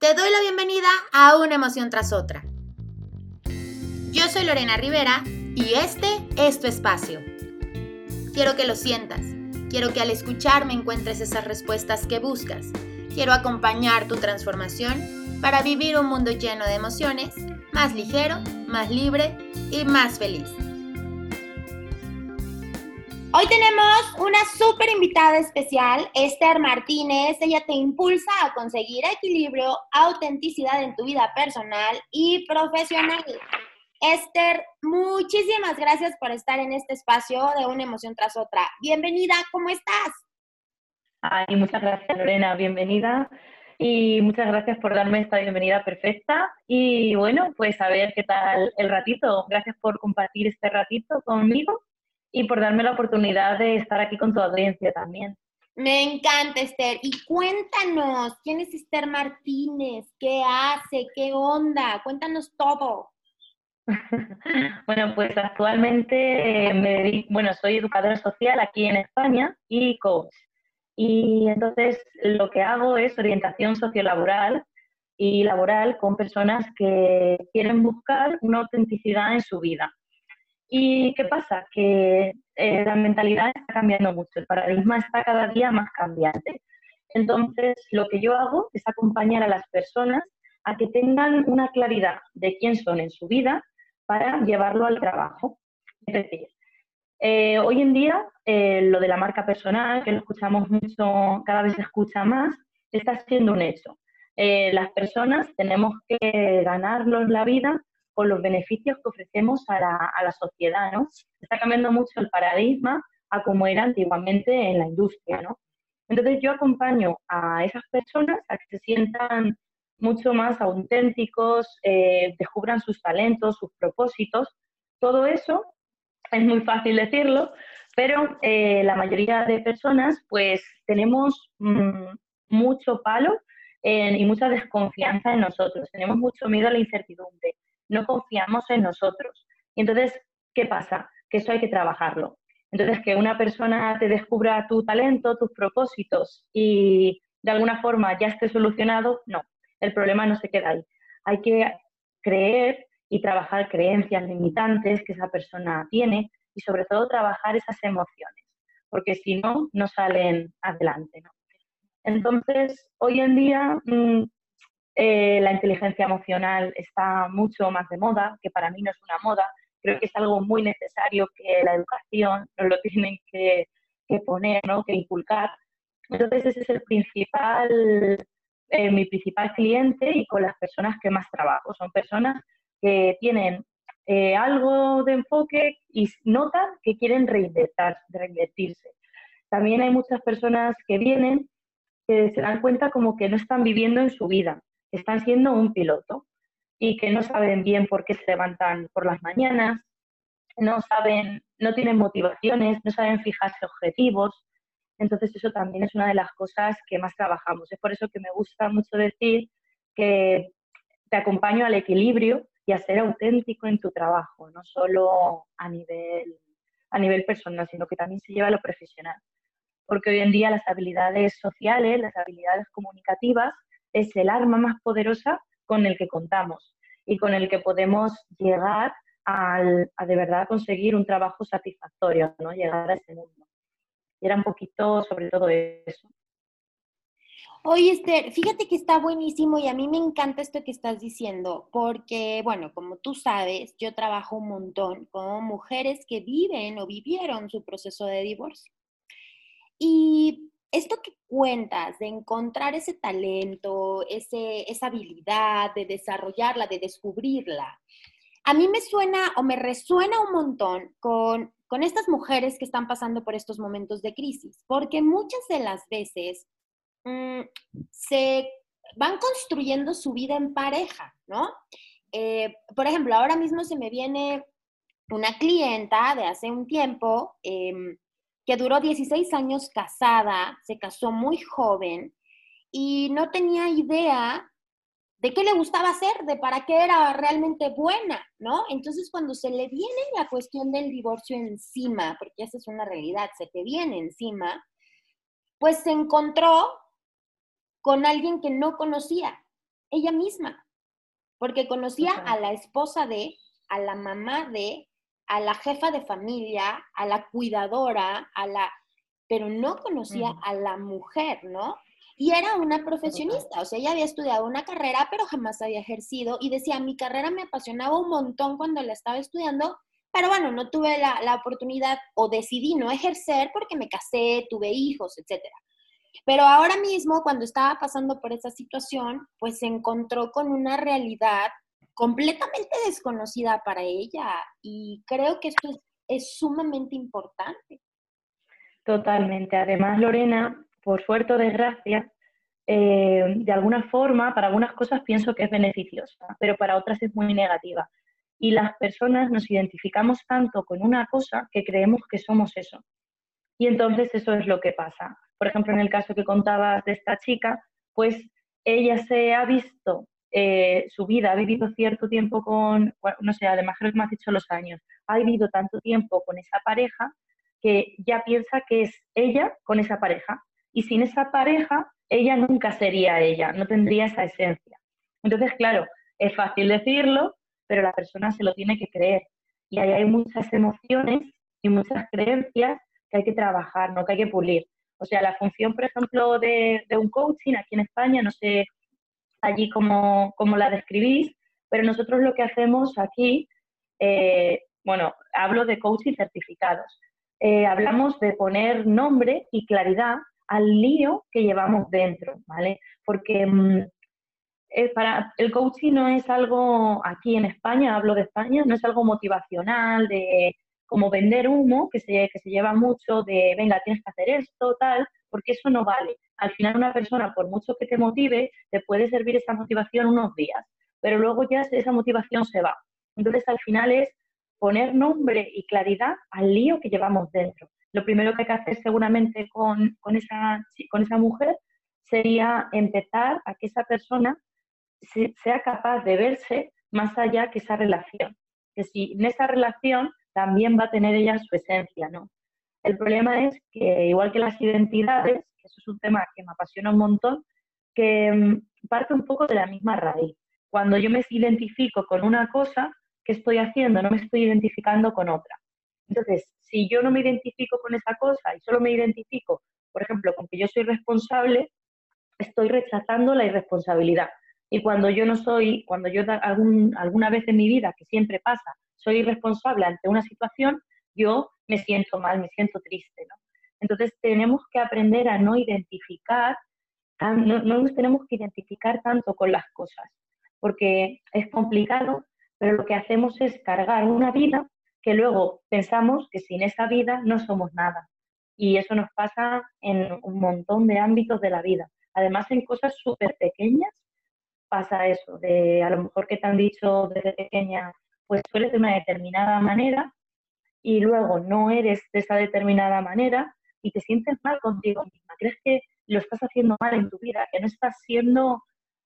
Te doy la bienvenida a una emoción tras otra. Yo soy Lorena Rivera y este es tu espacio. Quiero que lo sientas. Quiero que al escucharme encuentres esas respuestas que buscas. Quiero acompañar tu transformación para vivir un mundo lleno de emociones, más ligero, más libre y más feliz. Hoy tenemos una súper invitada especial, Esther Martínez. Ella te impulsa a conseguir equilibrio, autenticidad en tu vida personal y profesional. Esther, muchísimas gracias por estar en este espacio de una emoción tras otra. Bienvenida, ¿cómo estás? Ay, muchas gracias Lorena, bienvenida. Y muchas gracias por darme esta bienvenida perfecta. Y bueno, pues a ver qué tal el ratito. Gracias por compartir este ratito conmigo y por darme la oportunidad de estar aquí con tu audiencia también. Me encanta, Esther. Y cuéntanos, ¿quién es Esther Martínez? ¿Qué hace? ¿Qué onda? Cuéntanos todo. bueno, pues actualmente eh, me dedico, bueno, soy educadora social aquí en España y coach. Y entonces lo que hago es orientación sociolaboral y laboral con personas que quieren buscar una autenticidad en su vida ¿Y qué pasa? Que eh, la mentalidad está cambiando mucho, el paradigma está cada día más cambiante. Entonces, lo que yo hago es acompañar a las personas a que tengan una claridad de quién son en su vida para llevarlo al trabajo. Es decir, eh, hoy en día eh, lo de la marca personal, que lo escuchamos mucho, cada vez se escucha más, está siendo un hecho. las personas tenemos que ganarnos la vida con los beneficios que ofrecemos a la, sociedad, ¿no? Está cambiando mucho el paradigma a como era antiguamente en la industria, ¿no? Entonces yo acompaño a esas personas a que se sientan mucho más auténticos, eh, descubran sus talentos, sus propósitos. Todo eso es muy fácil decirlo, pero eh, la mayoría de personas pues tenemos mm, mucho palo y mucha desconfianza en nosotros, tenemos mucho miedo a la incertidumbre no confiamos en nosotros. Y entonces, ¿qué pasa? Que eso hay que trabajarlo. Entonces, que una persona te descubra tu talento, tus propósitos y de alguna forma ya esté solucionado, no, el problema no se queda ahí. Hay que creer y trabajar creencias limitantes que esa persona tiene y sobre todo trabajar esas emociones, porque si no, no salen adelante. Entonces, hoy en día, mm, eh, la inteligencia emocional está mucho más de moda, que para mí no es una moda. Creo que es algo muy necesario que la educación nos lo tienen que, poner, ¿no? que inculcar. Entonces ese es el principal, eh, mi principal cliente y con las personas que más trabajo. Son personas que tienen eh, algo de enfoque y notan que quieren reinvertirse. También hay muchas personas que vienen que se dan cuenta como que no están viviendo en su vida, están siendo un piloto y que no saben bien por qué se levantan por las mañanas, no saben, no tienen motivaciones, no saben fijarse objetivos. Entonces eso también es una de las cosas que más trabajamos. Es por eso que me gusta mucho decir que te acompaño al equilibrio y a ser auténtico en tu trabajo, no solo a nivel, a nivel personal, sino que también se lleva a lo profesional. Porque hoy en día las habilidades sociales, las habilidades comunicativas, es el arma más poderosa con el que contamos y con el que podemos llegar a de verdad conseguir un trabajo satisfactorio, ¿no? llegar a ese mundo. Y era un poquito sobre todo eso. Oye, Esther, fíjate que está buenísimo y a mí me encanta esto que estás diciendo, porque, bueno, como tú sabes, yo trabajo un montón con mujeres que viven o vivieron su proceso de divorcio. Y esto que cuentas de encontrar ese talento, ese, esa habilidad, de desarrollarla, de descubrirla, a mí me suena o me resuena un montón con, con estas mujeres que están pasando por estos momentos de crisis, porque muchas de las veces mm, se van construyendo su vida en pareja, ¿no? Eh, por ejemplo, ahora mismo se me viene una clienta de hace un tiempo, em, que duró 16 años casada, se casó muy joven y no tenía idea de qué le gustaba hacer, de para qué era realmente buena, ¿no? Entonces cuando se le viene la cuestión del divorcio encima, porque esa es una realidad, se te viene encima, pues se encontró con alguien que no conocía ella misma, porque conocía a la esposa de, a la mamá de, a la jefa de familia, a la cuidadora, a la, pero no conocía a la mujer, ¿no? Y era una profesionista, o sea, ella había estudiado una carrera, pero jamás había ejercido y decía, mi carrera me apasionaba un montón cuando la estaba estudiando, pero bueno, no tuve la, la oportunidad o decidí no ejercer porque me casé, tuve hijos, etcétera. Pero ahora mismo, cuando estaba pasando por esa situación, pues se encontró con una realidad completamente desconocida para ella y creo que esto es, sumamente importante. Totalmente. Además, Lorena, por suerte o desgracia, eh, de alguna forma, para algunas cosas pienso que es beneficiosa, pero para otras es muy negativa. Y las personas nos identificamos tanto con una cosa que creemos que somos eso. Y entonces eso es lo que pasa por ejemplo, en el caso que contabas de esta chica, pues ella se ha visto eh, su vida, ha vivido cierto tiempo con, no sé, además creo que me has dicho los años, ha vivido tanto tiempo con esa pareja que ya piensa que es ella con esa pareja. Y sin esa pareja, ella nunca sería ella, no tendría esa esencia. Entonces, claro, es fácil decirlo, pero la persona se lo tiene que creer. Y ahí hay muchas emociones y muchas creencias que hay que trabajar, no que hay que pulir. O sea, la función, por ejemplo, de, un coaching aquí en España, no sé allí cómo, la describís, pero nosotros lo que hacemos aquí, eh, bueno, hablo de coaching certificados. Eh, hablamos de poner nombre y claridad al lío que llevamos dentro, ¿vale? Porque mm, eh, para, el coaching no es algo, aquí en España, hablo de España, no es algo motivacional, de como vender humo, que se, que se lleva mucho de, venga, tienes que hacer esto, tal, porque eso no vale. Al final una persona, por mucho que te motive, te puede servir esa motivación unos días, pero luego ya esa motivación se va. Entonces al final es poner nombre y claridad al lío que llevamos dentro. Lo primero que hay que hacer seguramente con, con, esa, con esa mujer sería empezar a que esa persona sea capaz de verse más allá que esa relación. Que si en esa relación también va a tener ella su esencia, ¿no? El problema es que, igual que las identidades, eso es un tema que me apasiona un montón, que mm, parte un poco de la misma raíz. Cuando yo me identifico con una cosa, ¿qué estoy haciendo? No me estoy identificando con otra. Entonces, si yo no me identifico con esa cosa y solo me identifico, por ejemplo, con que yo soy responsable, estoy rechazando la irresponsabilidad. Y cuando yo no soy, cuando yo algún, alguna vez en mi vida, que siempre pasa, soy irresponsable ante una situación, yo me siento mal, me siento triste, ¿no? Entonces tenemos que aprender a no identificar, no, no nos tenemos que identificar tanto con las cosas, porque es complicado, pero lo que hacemos es cargar una vida que luego pensamos que sin esa vida no somos nada. Y eso nos pasa en un montón de ámbitos de la vida. Además, en cosas súper pequeñas pasa eso, de a lo mejor que te han dicho desde pequeña, pues tú eres de una determinada manera y luego no eres de esa determinada manera y te sientes mal contigo misma. Crees que lo estás haciendo mal en tu vida, que no estás siendo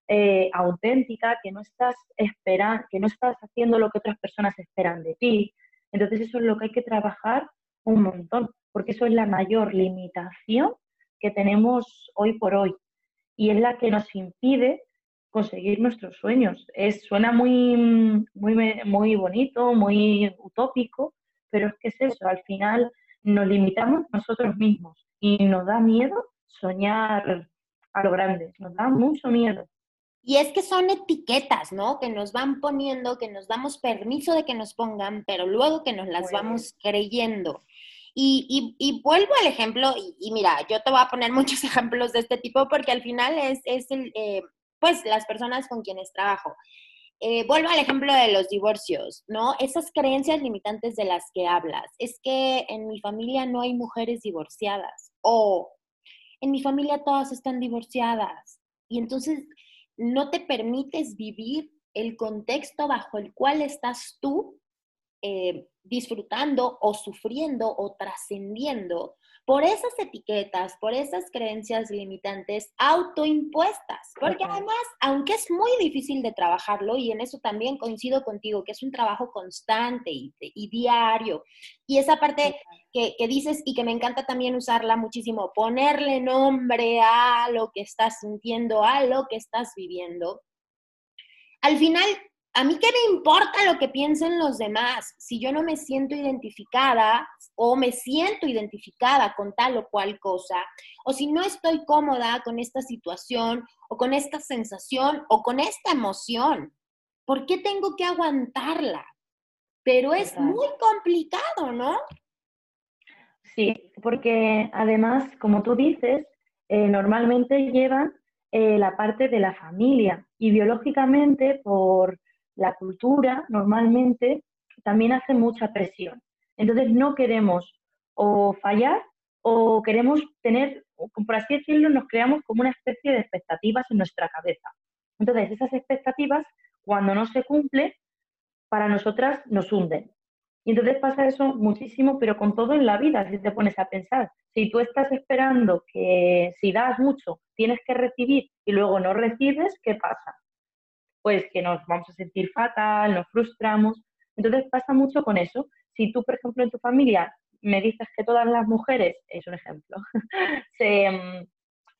eh, auténtica, que no estás esperando, que no estás haciendo lo que otras personas esperan de ti. Entonces eso es lo que hay que trabajar un montón, porque eso es la mayor limitación que tenemos hoy por hoy y es la que nos impide conseguir nuestros sueños. Es, suena muy, muy, muy bonito, muy utópico, pero es que es eso, al final nos limitamos nosotros mismos y nos da miedo soñar a lo grande, nos da mucho miedo. Y es que son etiquetas, ¿no? Que nos van poniendo, que nos damos permiso de que nos pongan, pero luego que nos las vamos creyendo. Y, y, vuelvo al ejemplo, y, mira, yo te voy a poner muchos ejemplos de este tipo porque al final es, es el, eh, pues las personas con quienes trabajo. Eh, vuelvo al ejemplo de los divorcios, ¿no? Esas creencias limitantes de las que hablas. Es que en mi familia no hay mujeres divorciadas o en mi familia todas están divorciadas y entonces no te permites vivir el contexto bajo el cual estás tú eh, disfrutando o sufriendo o trascendiendo por esas etiquetas, por esas creencias limitantes autoimpuestas. Porque además, aunque es muy difícil de trabajarlo, y en eso también coincido contigo, que es un trabajo constante y, diario, y esa parte que, que, dices y que me encanta también usarla muchísimo, ponerle nombre a lo que estás sintiendo, a lo que estás viviendo, al final, a mí qué me importa lo que piensen los demás si yo no me siento identificada o me siento identificada con tal o cual cosa, o si no estoy cómoda con esta situación o con esta sensación o con esta emoción. ¿Por qué tengo que aguantarla? Pero es muy complicado, ¿no? Sí, porque además, como tú dices, eh, normalmente llevan eh, la parte de la familia y biológicamente por la cultura normalmente también hace mucha presión. Entonces no queremos o fallar o queremos tener, por así decirlo, nos creamos como una especie de expectativas en nuestra cabeza. Entonces esas expectativas, cuando no se cumplen, para nosotras nos hunden. Y entonces pasa eso muchísimo, pero con todo en la vida, si te pones a pensar. Si tú estás esperando que si das mucho tienes que recibir y luego no recibes, ¿qué pasa? Pues que nos vamos a sentir fatal, nos frustramos. Entonces pasa mucho con eso. Si tú, por ejemplo, en tu familia me dices que todas las mujeres, es un ejemplo, se, mm,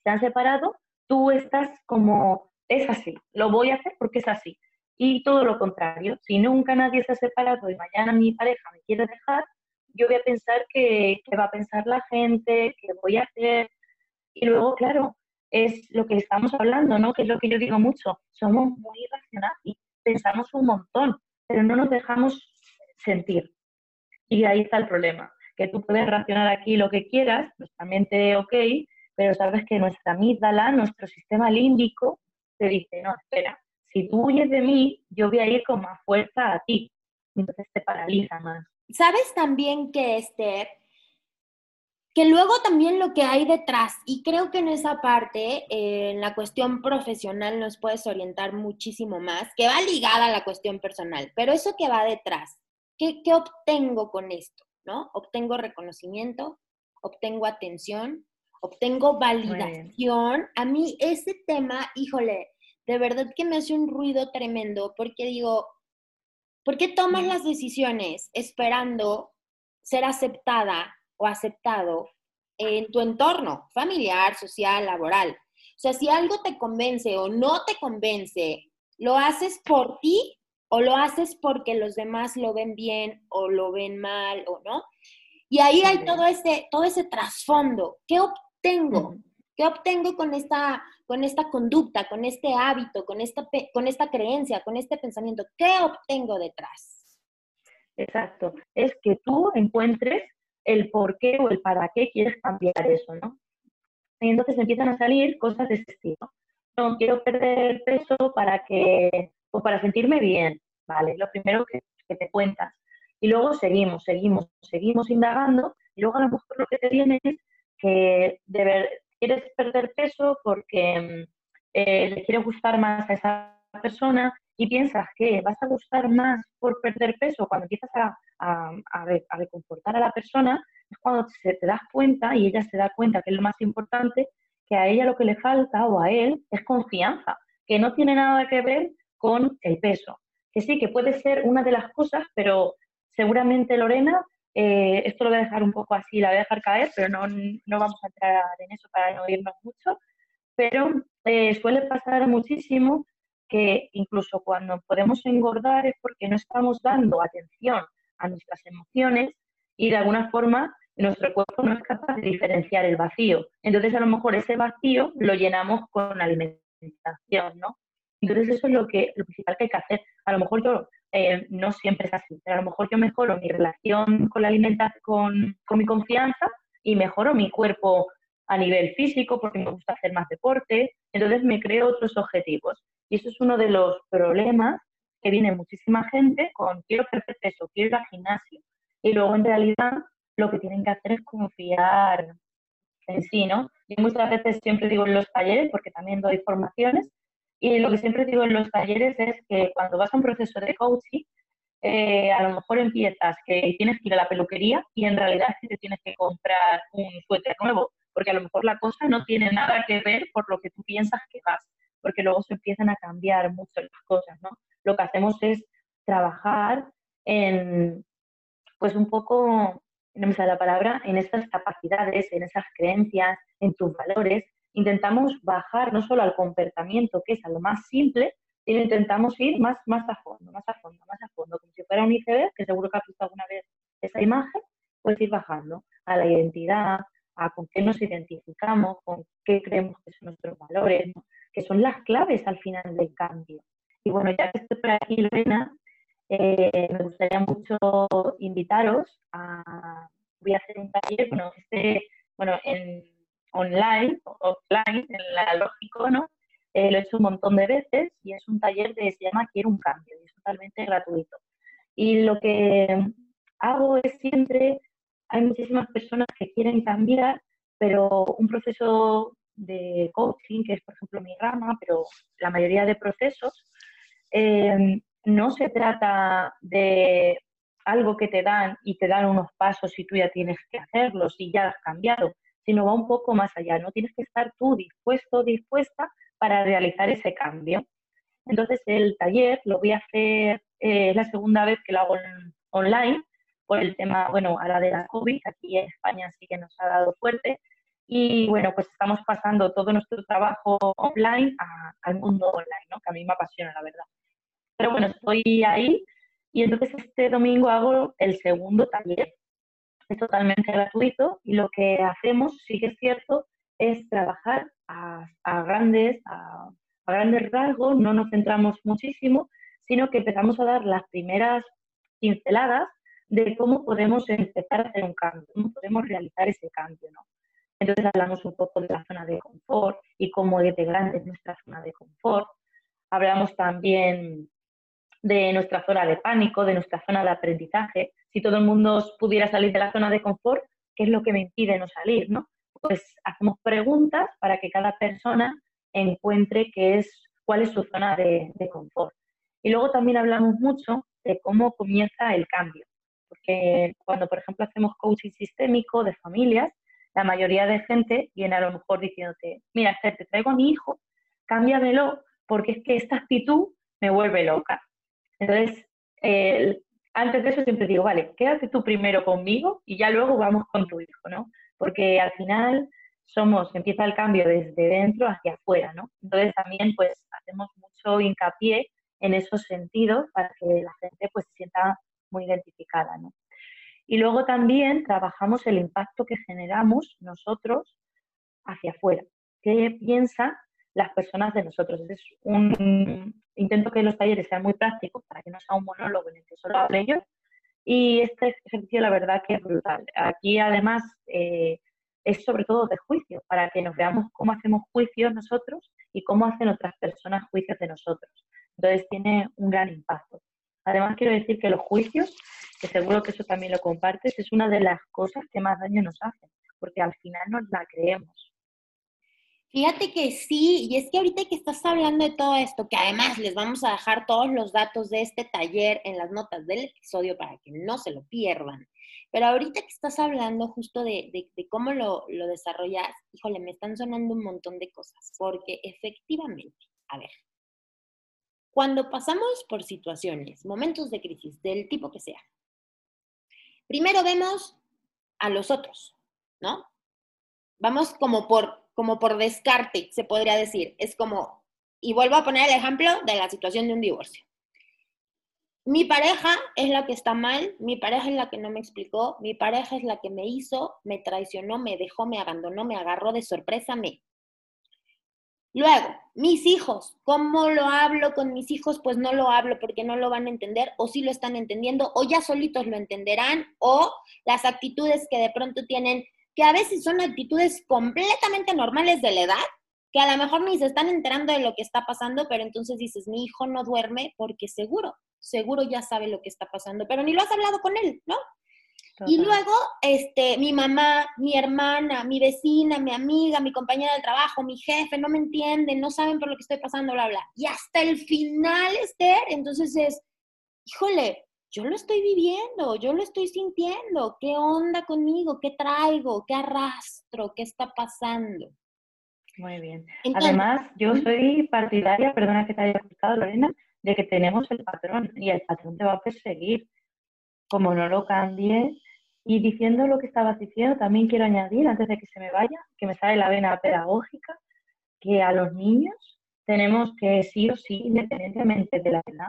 se han separado, tú estás como, es así, lo voy a hacer porque es así. Y todo lo contrario, si nunca nadie se ha separado y mañana mi pareja me quiere dejar, yo voy a pensar que, va a pensar la gente, que voy a hacer. Y luego, claro, es lo que estamos hablando, ¿no? Que es lo que yo digo mucho. Somos muy irracionales y pensamos un montón, pero no nos dejamos sentir. Y ahí está el problema, que tú puedes racionar aquí lo que quieras, nuestra mente ok, pero sabes que nuestra amígdala, nuestro sistema límbico, te dice, no, espera, si tú huyes de mí, yo voy a ir con más fuerza a ti. Entonces te paraliza más. ¿Sabes también que, Esther? Que luego también lo que hay detrás, y creo que en esa parte, eh, en la cuestión profesional, nos puedes orientar muchísimo más, que va ligada a la cuestión personal, pero eso que va detrás, ¿qué, qué obtengo con esto? ¿No? Obtengo reconocimiento, obtengo atención, obtengo validación. A mí ese tema, híjole, de verdad que me hace un ruido tremendo porque digo, ¿por qué tomas las decisiones esperando ser aceptada o aceptado en tu entorno familiar, social, laboral? O sea, si algo te convence o no te convence, ¿lo haces por ti o lo haces porque los demás lo ven bien o lo ven mal o no? Y ahí hay todo ese, todo ese trasfondo. ¿Qué obtengo? ¿Qué obtengo con esta, con esta conducta, con este hábito, con esta, con esta creencia, con este pensamiento? ¿Qué obtengo detrás? Exacto. Es que tú encuentres el por qué o el para qué quieres cambiar eso, ¿no? Y entonces empiezan a salir cosas de ese estilo. No, quiero perder peso para que, o para sentirme bien, ¿vale? Lo primero que, te cuentas. Y luego seguimos, seguimos, seguimos indagando, y luego a lo mejor lo que te viene es que de ver, quieres perder peso porque mm, eh, le quiere gustar más a esa persona y piensas que vas a gustar más por perder peso cuando empiezas a, a, a, reconfortar a la persona, es cuando se te das cuenta y ella se da cuenta que es lo más importante, que a ella lo que le falta o a él es confianza, que no tiene nada que ver con el peso. Que sí, que puede ser una de las cosas, pero seguramente Lorena eh, esto lo voy a dejar un poco así, la voy a dejar caer, pero no, no vamos a entrar en eso para no irnos mucho. Pero eh, suele pasar muchísimo incluso cuando podemos engordar es porque no estamos dando atención a nuestras emociones y de alguna forma nuestro cuerpo no es capaz de diferenciar el vacío. Entonces a lo mejor ese vacío lo llenamos con alimentación, ¿no? Entonces eso es lo que lo principal que hay que hacer. A lo mejor yo eh, no siempre es así, pero a lo mejor yo mejoro mi relación con la alimentación, con mi confianza y mejoro mi cuerpo a nivel físico porque me gusta hacer más deporte, entonces me creo otros objetivos. Y eso es uno de los problemas que viene muchísima gente con quiero perder peso, quiero ir al gimnasio. Y luego en realidad lo que tienen que hacer es confiar en sí, ¿no? Y muchas veces siempre digo en los talleres, porque también doy formaciones, y lo que siempre digo en los talleres es que cuando vas a un proceso de coaching, eh, a lo mejor empiezas que tienes que ir a la peluquería y en realidad es te tienes que comprar un suéter nuevo, porque a lo mejor la cosa no tiene nada que ver por lo que tú piensas que vas, porque luego se empiezan a cambiar mucho las cosas, ¿no? Lo que hacemos es trabajar en, pues un poco, no me sale la palabra, en esas capacidades, en esas creencias, en tus valores, intentamos bajar no solo al comportamiento, que es a lo más simple, y intentamos ir más, más a fondo, más a fondo, más a fondo, como si fuera un iceberg, que seguro que has visto alguna vez esa imagen, pues ir bajando a la identidad, a con qué nos identificamos, con qué creemos que son nuestros valores, que son las claves al final del cambio. Y bueno, ya que estoy por aquí, Lorena, eh, me gustaría mucho invitaros a... Voy a hacer un taller, bueno, este, bueno, en online, offline, en la lógico, ¿no? Eh, lo he hecho un montón de veces y es un taller que se llama Quiero un cambio y es totalmente gratuito. Y lo que hago es siempre, hay muchísimas personas que quieren cambiar, pero un proceso de coaching, que es por ejemplo mi rama, pero la mayoría de procesos, eh, no se trata de algo que te dan y te dan unos pasos y tú ya tienes que hacerlos y ya has cambiado, sino va un poco más allá. No tienes que estar tú dispuesto dispuesta para realizar ese cambio. Entonces el taller lo voy a hacer, eh, es la segunda vez que lo hago online por el tema, bueno, a la de la COVID, aquí en España sí que nos ha dado fuerte. Y bueno, pues estamos pasando todo nuestro trabajo offline al mundo online, ¿no? que a mí me apasiona, la verdad. Pero bueno, estoy ahí y entonces este domingo hago el segundo taller. Es totalmente gratuito y lo que hacemos, sí que es cierto, es trabajar a, grandes, a, grandes rasgos, no nos centramos muchísimo, sino que empezamos a dar las primeras pinceladas de cómo podemos empezar a hacer un cambio, cómo podemos realizar ese cambio, ¿no? Entonces hablamos un poco de la zona de confort y cómo es de grande es nuestra zona de confort. Hablamos también de nuestra zona de pánico, de nuestra zona de aprendizaje. Si todo el mundo pudiera salir de la zona de confort, ¿qué es lo que me impide no salir? ¿no? Pues hacemos preguntas para que cada persona encuentre qué es, cuál es su zona de confort. Y luego también hablamos mucho de cómo comienza el cambio. Porque cuando, por ejemplo, hacemos coaching sistémico de familias, la mayoría de gente viene a lo mejor diciéndote, mira, te traigo a mi hijo, cámbiamelo, porque es que esta actitud me vuelve loca. Entonces, antes de eso siempre digo, vale, quédate tú primero conmigo y ya luego vamos con tu hijo, ¿no? Porque al final somos, empieza el cambio desde dentro hacia afuera, ¿no? Entonces también pues hacemos mucho hincapié en esos sentidos para que la gente pues se sienta muy identificada, ¿no? Y luego también trabajamos el impacto que generamos nosotros hacia afuera. ¿Qué piensa las personas de nosotros. Es un intento que los talleres sean muy prácticos para que no sea un monólogo en el que solo hable yo. Y este ejercicio, la verdad, que es brutal. Aquí, además, eh, es sobre todo de juicio, para que nos veamos cómo hacemos juicios nosotros y cómo hacen otras personas juicios de nosotros. Entonces, tiene un gran impacto. Además, quiero decir que los juicios, que seguro que eso también lo compartes, es una de las cosas que más daño nos hacen, porque al final nos la creemos. Fíjate que sí, y es que ahorita que estás hablando de todo esto, que además les vamos a dejar todos los datos de este taller en las notas del episodio para que no se lo pierdan, pero ahorita que estás hablando justo de, cómo lo, lo desarrollas, híjole, me están sonando un montón de cosas, porque efectivamente, a ver, cuando pasamos por situaciones, momentos de crisis, del tipo que sea, primero vemos a los otros, ¿no? Vamos como por como por descarte, se podría decir. Es como, y vuelvo a poner el ejemplo de la situación de un divorcio. Mi pareja es la que está mal, mi pareja es la que no me explicó, mi pareja es la que me hizo, me traicionó, me dejó, me abandonó, me agarró de sorpresa, me. Luego, mis hijos, ¿cómo lo hablo con mis hijos? Pues no lo hablo porque no lo van a entender o sí lo están entendiendo o ya solitos lo entenderán o las actitudes que de pronto tienen que a veces son actitudes completamente normales de la edad, que a lo mejor ni se están enterando de lo que está pasando, pero entonces dices, mi hijo no duerme porque seguro, seguro ya sabe lo que está pasando, pero ni lo has hablado con él, ¿no? Y luego, este, mi mamá, mi hermana, mi vecina, mi amiga, mi compañera del trabajo, mi jefe, no me entienden, no saben por lo que estoy pasando, bla, bla. Y hasta el final, Esther, entonces es, híjole, yo lo estoy viviendo, yo lo estoy sintiendo, ¿qué onda conmigo? ¿Qué traigo? ¿Qué arrastro? ¿Qué está pasando? Muy bien. Además, yo soy partidaria, perdona que te haya explicado, Lorena, de que tenemos el patrón y el patrón te va a perseguir. Como no lo cambies, y diciendo lo que estabas diciendo, también quiero añadir, antes de que se me vaya, que me sale la vena pedagógica, que a los niños tenemos que sí o sí, independientemente de la edad,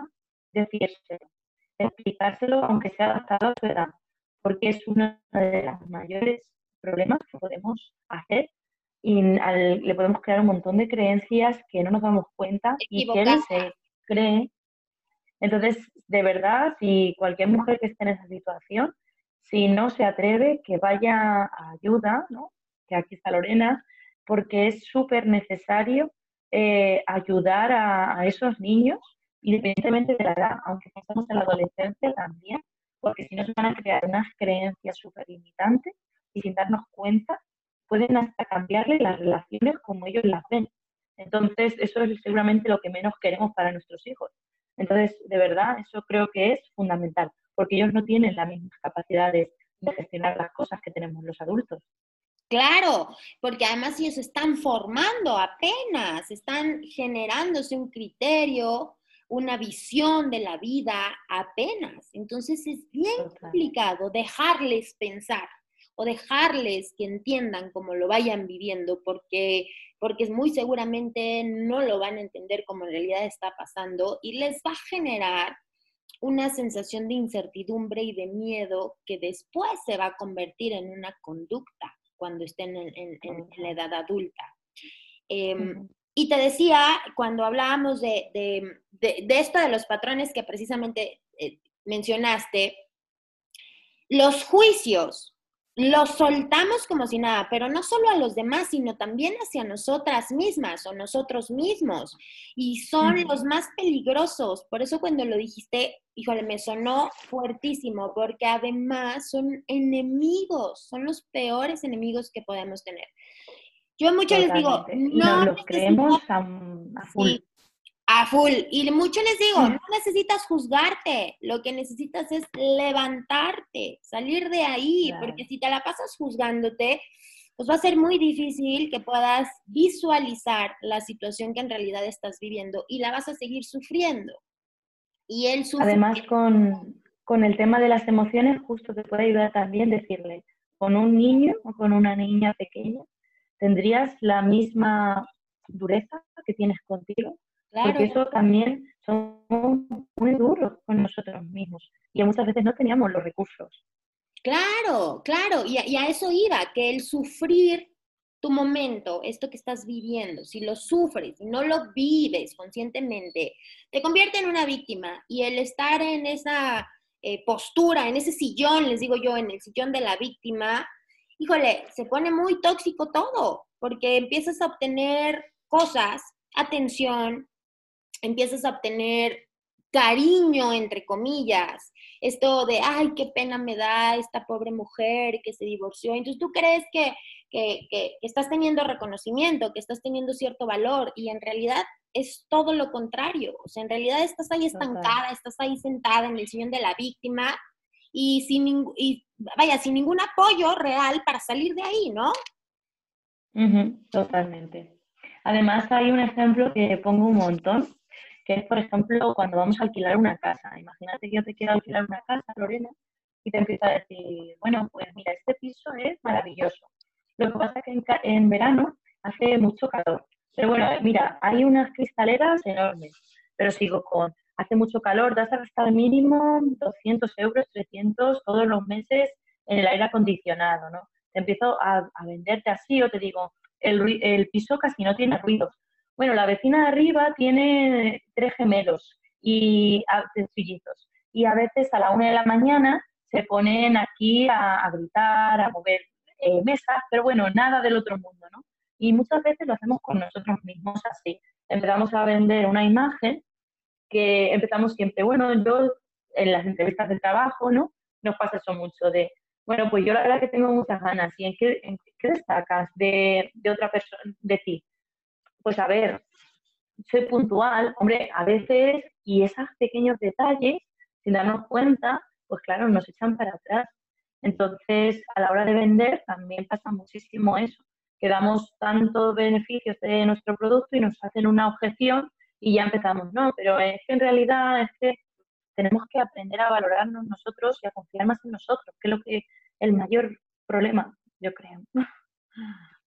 decírselo, explicárselo aunque sea adaptado a su edad, porque es uno de los mayores problemas que podemos hacer y le podemos crear un montón de creencias que no nos damos cuenta y que él se cree. Entonces, de verdad, si cualquier mujer que esté en esa situación, si no se atreve, que vaya a ayuda, ¿no? que aquí está Lorena, porque es súper necesario eh, ayudar a, esos niños, independientemente de la edad, aunque estamos en la adolescencia también, porque si no se van a crear unas creencias súper limitantes y sin darnos cuenta, pueden hasta cambiarle las relaciones como ellos las ven. Entonces, eso es seguramente lo que menos queremos para nuestros hijos. Entonces, de verdad, eso creo que es fundamental, porque ellos no tienen las mismas capacidades de gestionar las cosas que tenemos los adultos. Claro, porque además ellos están formando apenas, están generándose un criterio, una visión de la vida apenas. Entonces es bien complicado dejarles pensar o dejarles que entiendan cómo lo vayan viviendo, porque, porque muy seguramente no lo van a entender como en realidad está pasando y les va a generar una sensación de incertidumbre y de miedo que después se va a convertir en una conducta cuando estén en, la edad adulta. Em, y te decía, cuando hablábamos de, esto de los patrones que precisamente eh, mencionaste, los juicios los soltamos como si nada, pero no solo a los demás, sino también hacia nosotras mismas o nosotros mismos. Y son los más peligrosos. Por eso cuando lo dijiste, híjole, me sonó fuertísimo, porque además son enemigos, son los peores enemigos que podemos tener. Yo mucho les digo, no los creemos a, full. A full. Y mucho les digo, no necesitas juzgarte, lo que necesitas es levantarte, salir de ahí, porque si te la pasas juzgándote, pues va a ser muy difícil que puedas visualizar la situación que en realidad estás viviendo y la vas a seguir sufriendo. Y él Además, con, con el tema de las emociones, justo te puede ayudar también decirle, con un niño o con una niña pequeña, tendrías la misma dureza que tienes contigo porque eso también somos muy duros con nosotros mismos y muchas veces no teníamos los recursos. Claro, claro, y a, eso iba, que el sufrir tu momento, esto que estás viviendo, si lo sufres, y no lo vives conscientemente, te convierte en una víctima y el estar en esa eh, postura, en ese sillón, les digo yo, en el sillón de la víctima, híjole, se pone muy tóxico todo, porque empiezas a obtener cosas, atención, empiezas a obtener cariño, entre comillas, esto de, ay, qué pena me da esta pobre mujer que se divorció. Entonces tú crees que, estás teniendo reconocimiento, que estás teniendo cierto valor y en realidad es todo lo contrario. O sea, en realidad estás ahí estancada, estás ahí sentada en el sillón de la víctima y sin, y, vaya, sin ningún apoyo real para salir de ahí, ¿no? totalmente. Además hay un ejemplo que pongo un montón, que es, por ejemplo, cuando vamos a alquilar una casa. Imagínate que yo te quiero alquilar una casa, Lorena, y te empiezo a decir, bueno, pues mira, este piso es maravilloso. Lo que pasa es que en, verano hace mucho calor. Pero bueno, mira, hay unas cristaleras enormes, pero sigo con, hace mucho calor, das a gastar mínimo 200 euros, 300 todos los meses en el aire acondicionado, ¿no? Te empiezo a, venderte así o te digo, el, el piso casi no tiene ruidos, bueno, la vecina de arriba tiene tres gemelos y sencillitos. Y a veces a la una de la mañana se ponen aquí a, gritar, a mover eh, mesas, pero bueno, nada del otro mundo, ¿no? Y muchas veces lo hacemos con nosotros mismos así. Empezamos a vender una imagen que empezamos siempre, bueno, yo en las entrevistas de trabajo, ¿no? Nos pasa eso mucho de, bueno, pues yo la verdad que tengo muchas ganas. ¿Y en qué, destacas de, de otra persona, de ti? Pues a ver, soy puntual, hombre, a veces, y esos pequeños detalles, sin darnos cuenta, pues claro, nos echan para atrás. Entonces, a la hora de vender también pasa muchísimo eso, que damos tantos beneficios de nuestro producto y nos hacen una objeción y ya empezamos, no, pero es que en realidad es que tenemos que aprender a valorarnos nosotros y a confiar más en nosotros, que es lo que el mayor problema, yo creo.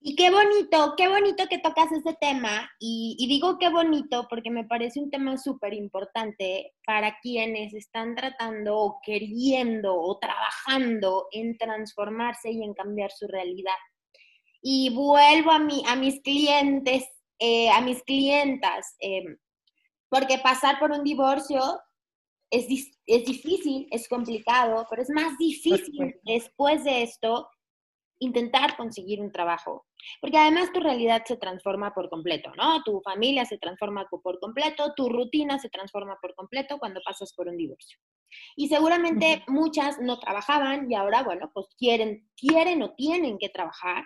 Y qué bonito, qué bonito que tocas ese tema. Y, y digo qué bonito porque me parece un tema súper importante para quienes están tratando o queriendo o trabajando en transformarse y en cambiar su realidad. Y vuelvo a, mi, a mis clientes, eh, a mis clientas, eh, porque pasar por un divorcio es, es difícil, es complicado, pero es más difícil después de esto intentar conseguir un trabajo. Porque además tu realidad se transforma por completo, ¿no? Tu familia se transforma por completo, tu rutina se transforma por completo cuando pasas por un divorcio. Y seguramente muchas no trabajaban y ahora, bueno, pues quieren, quieren o tienen que trabajar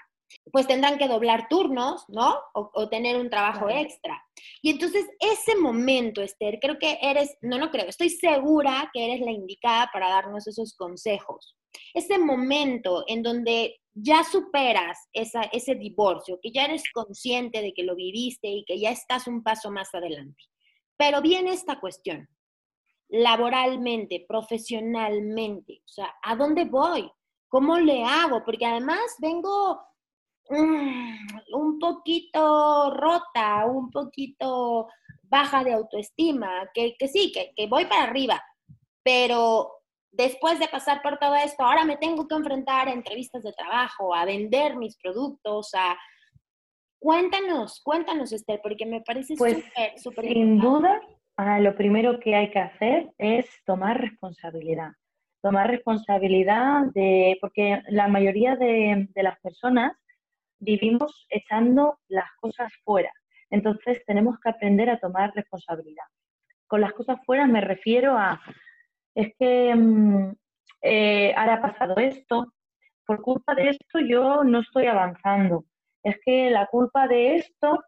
pues tendrán que doblar turnos, ¿no? O, tener un trabajo extra. Y entonces ese momento, Esther, creo que eres, no, no creo, estoy segura que eres la indicada para darnos esos consejos. Ese momento en donde ya superas ese divorcio, que ya eres consciente de que lo viviste y que ya estás un paso más adelante. Pero viene esta cuestión, laboralmente, profesionalmente, o sea, ¿a dónde voy? ¿Cómo le hago? Porque además vengo Mm, un poquito rota, un poquito baja de autoestima, que, sí, que, que voy para arriba, pero después de pasar por todo esto, ahora me tengo que enfrentar a entrevistas de trabajo, a vender mis productos, a... Cuéntanos, cuéntanos, Esther, porque me parece pues, súper, súper Sin duda, ah, lo primero que hay que hacer es tomar responsabilidad. Tomar responsabilidad de, porque la mayoría de, de las personas vivimos echando las cosas fuera. Entonces tenemos que aprender a tomar responsabilidad. Con las cosas fuera me refiero a, es que mm, eh, ahora ha pasado esto, por culpa de esto yo no estoy avanzando. Es que la culpa de esto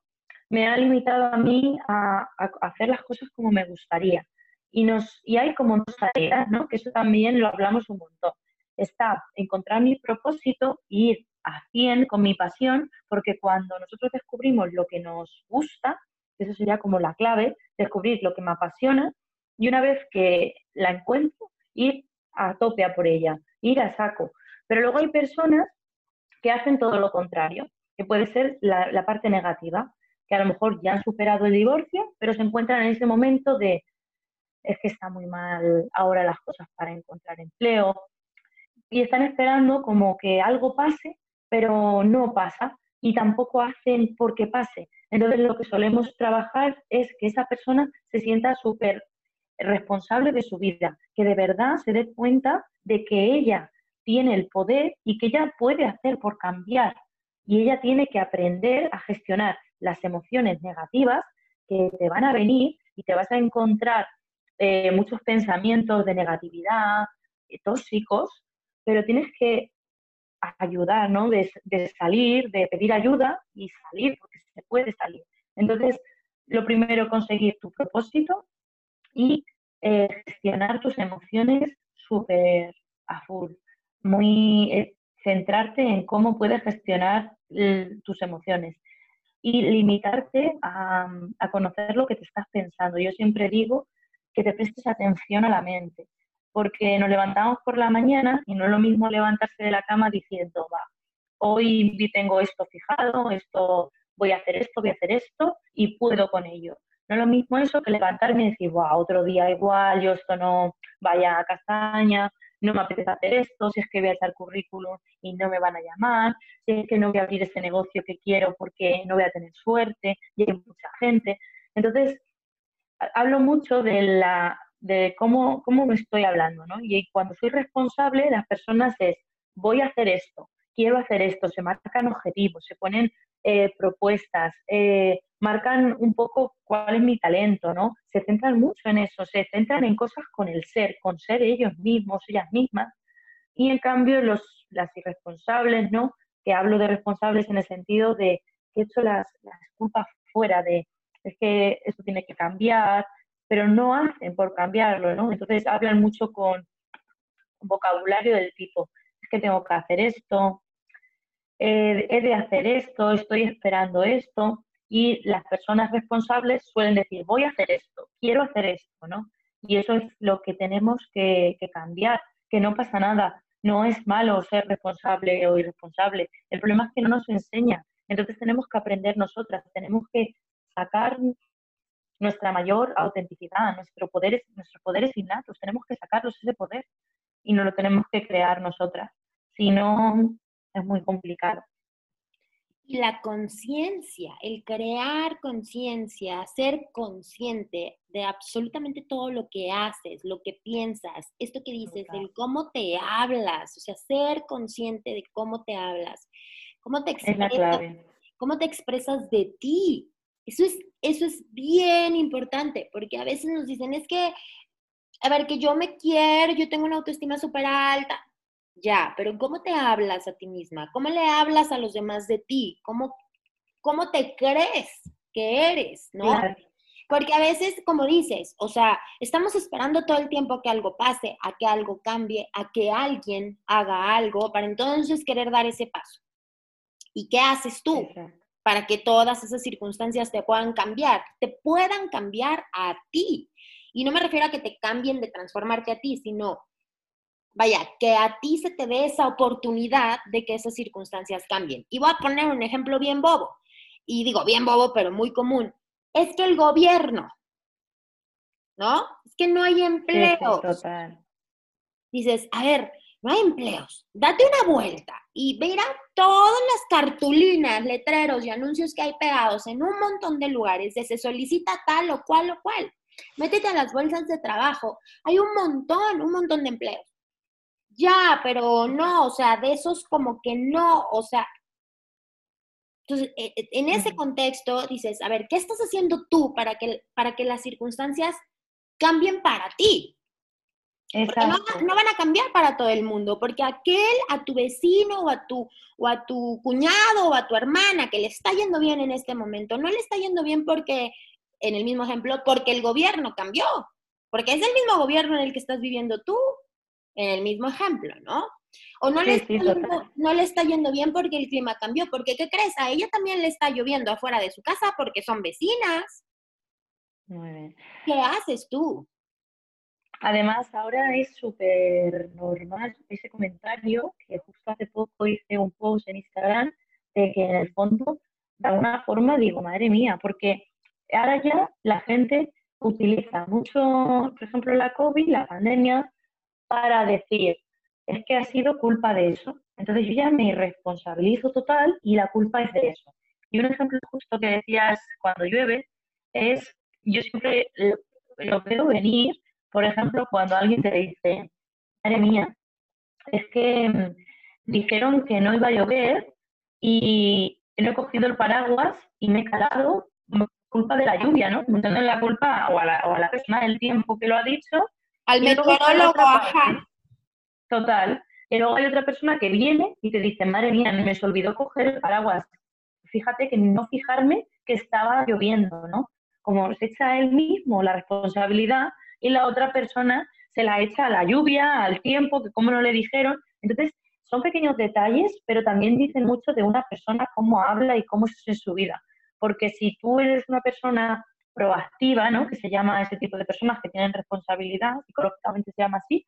me ha limitado a mí a, hacer las cosas como me gustaría. Y, nos, y hay como dos tareas, ¿no? que eso también lo hablamos un montón. Está encontrar mi propósito y ir a 100 con mi pasión, porque cuando nosotros descubrimos lo que nos gusta, eso sería como la clave, descubrir lo que me apasiona y una vez que la encuentro, ir a tope a por ella, ir a saco. Pero luego hay personas que hacen todo lo contrario, que puede ser la, parte negativa, que a lo mejor ya han superado el divorcio, pero se encuentran en ese momento de, es que está muy mal ahora las cosas para encontrar empleo, y están esperando como que algo pase pero no pasa y tampoco hacen porque pase. Entonces lo que solemos trabajar es que esa persona se sienta súper responsable de su vida, que de verdad se dé cuenta de que ella tiene el poder y que ella puede hacer por cambiar. Y ella tiene que aprender a gestionar las emociones negativas que te van a venir y te vas a encontrar eh, muchos pensamientos de negatividad, eh, tóxicos, pero tienes que ayudar, ¿no? De, salir, de pedir ayuda y salir, porque se puede salir. Entonces, lo primero, conseguir tu propósito y eh, gestionar tus emociones súper a full. Muy eh, centrarte en cómo puedes gestionar tus emociones y limitarte a, a conocer lo que te estás pensando. Yo siempre digo que te prestes atención a la mente porque nos levantamos por la mañana y no es lo mismo levantarse de la cama diciendo, va, hoy tengo esto fijado, esto voy a hacer esto, voy a hacer esto y puedo con ello. No es lo mismo eso que levantarme y decir, wow, otro día igual, yo esto no vaya a castaña, no me apetece hacer esto, si es que voy a echar currículum y no me van a llamar, si es que no voy a abrir ese negocio que quiero porque no voy a tener suerte y hay mucha gente. Entonces, hablo mucho de la de cómo, cómo me estoy hablando, ¿no? Y cuando soy responsable, las personas es, voy a hacer esto, quiero hacer esto, se marcan objetivos, se ponen eh, propuestas, eh, marcan un poco cuál es mi talento, ¿no? Se centran mucho en eso, se centran en cosas con el ser, con ser ellos mismos, ellas mismas. Y en cambio, los, las irresponsables, ¿no? Que hablo de responsables en el sentido de que he hecho las, las culpas fuera de, es que esto tiene que cambiar, pero no hacen por cambiarlo, ¿no? Entonces hablan mucho con vocabulario del tipo, es que tengo que hacer esto, eh, he de hacer esto, estoy esperando esto, y las personas responsables suelen decir, voy a hacer esto, quiero hacer esto, ¿no? Y eso es lo que tenemos que, cambiar, que no pasa nada, no es malo ser responsable o irresponsable, el problema es que no nos enseña Entonces tenemos que aprender nosotras, tenemos que sacar nuestra mayor autenticidad, nuestro poder, nuestros poderes innatos, tenemos que sacarlos ese poder y no lo tenemos que crear nosotras. Si no, es muy complicado. Y la conciencia, el crear conciencia, ser consciente de absolutamente todo lo que haces, lo que piensas, esto que dices, el cómo te hablas, o sea, ser consciente de cómo te hablas, cómo te expresas, cómo te expresas de ti. Eso es, eso es bien importante, porque a veces nos dicen, es que, a ver, que yo me quiero, yo tengo una autoestima súper alta. Ya, pero ¿cómo te hablas a ti misma? ¿Cómo le hablas a los demás de ti? ¿Cómo, cómo te crees que eres? ¿No? Porque a veces, como dices, o sea, estamos esperando todo el tiempo que algo pase, a que algo cambie, a que alguien haga algo para entonces querer dar ese paso. ¿Y qué haces tú para que todas esas circunstancias te puedan cambiar? Te puedan cambiar a ti. Y no me refiero a que te cambien de transformarte a ti, sino vaya, que a ti se te dé esa oportunidad de que esas circunstancias cambien. Y voy a poner un ejemplo bien bobo, y digo bien bobo, pero muy común. Es que el gobierno, ¿no? Es que no hay empleos. total. Dices, a ver, no hay empleos. Date una vuelta y verá todas las cartulinas, letreros y anuncios que hay pegados en un montón de lugares de se solicita tal o cual o cual. Métete a las bolsas de trabajo. Hay un montón, un montón de empleos. Ya, pero no, o sea, de esos como que no, o sea. Entonces, e, e, en ese contexto dices, a ver, ¿qué estás haciendo tú para que, para que las circunstancias cambien para ti? Porque no, no, van a cambiar para todo el mundo, porque aquel, a tu vecino o a tu, o a tu cuñado o a tu hermana que le está yendo bien en este momento, no le está yendo bien porque, en el mismo ejemplo, porque el gobierno cambió, porque es el mismo gobierno en el que estás viviendo tú en el mismo ejemplo, ¿no? O no, le está yendo, no le está yendo bien porque el clima cambió, porque ¿qué crees? A ella también le está lloviendo afuera de su casa porque son vecinas. Muy bien. ¿Qué haces tú? Además, ahora es súper normal ese comentario, que justo hace poco hice un post en Instagram, de que en el fondo, de alguna forma, digo, madre mía, porque ahora ya la gente utiliza mucho, por ejemplo, la COVID, la pandemia, para decir, es que ha sido culpa de eso. Entonces yo ya me responsabilizo total y la culpa es de eso. Y un ejemplo justo que decías cuando llueve es, yo siempre lo, veo venir, por ejemplo, cuando alguien te dice, madre mía, es que mm, dijeron que no iba a llover y no he cogido el paraguas y me he calado culpa de la lluvia, ¿no? Entonces la culpa o a la, o a la persona del tiempo que lo ha dicho al meteorólogo, ajá. Total. Y luego hay otra persona que viene y te dice, madre mía, me se olvidó coger el paraguas. Fíjate que no fijarme que estaba lloviendo, ¿no? Como se echa él mismo la responsabilidad y la otra persona se la echa a la lluvia, al tiempo, que como no le dijeron. Entonces, son pequeños detalles, pero también dicen mucho de una persona, cómo habla y cómo es en su vida. Porque si tú eres una persona proactiva, ¿no? que se llama ese tipo de personas que tienen responsabilidad, psicológicamente se llama así,